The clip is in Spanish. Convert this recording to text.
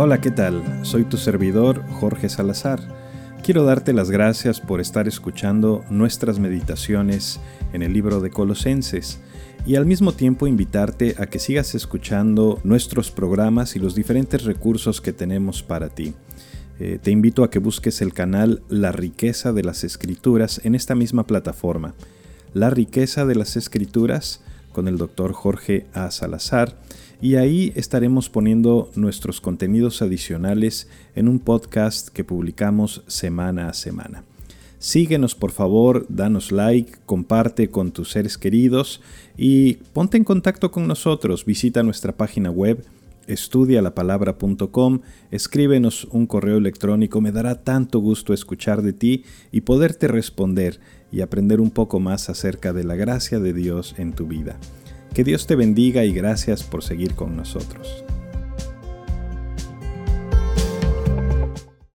Hola, ¿qué tal? Soy tu servidor Jorge Salazar. Quiero darte las gracias por estar escuchando nuestras meditaciones en el libro de Colosenses y al mismo tiempo invitarte a que sigas escuchando nuestros programas y los diferentes recursos que tenemos para ti. Eh, te invito a que busques el canal La riqueza de las escrituras en esta misma plataforma. La riqueza de las escrituras con el doctor Jorge A. Salazar y ahí estaremos poniendo nuestros contenidos adicionales en un podcast que publicamos semana a semana. Síguenos por favor, danos like, comparte con tus seres queridos y ponte en contacto con nosotros. Visita nuestra página web estudialapalabra.com, escríbenos un correo electrónico, me dará tanto gusto escuchar de ti y poderte responder y aprender un poco más acerca de la gracia de Dios en tu vida. Que Dios te bendiga y gracias por seguir con nosotros.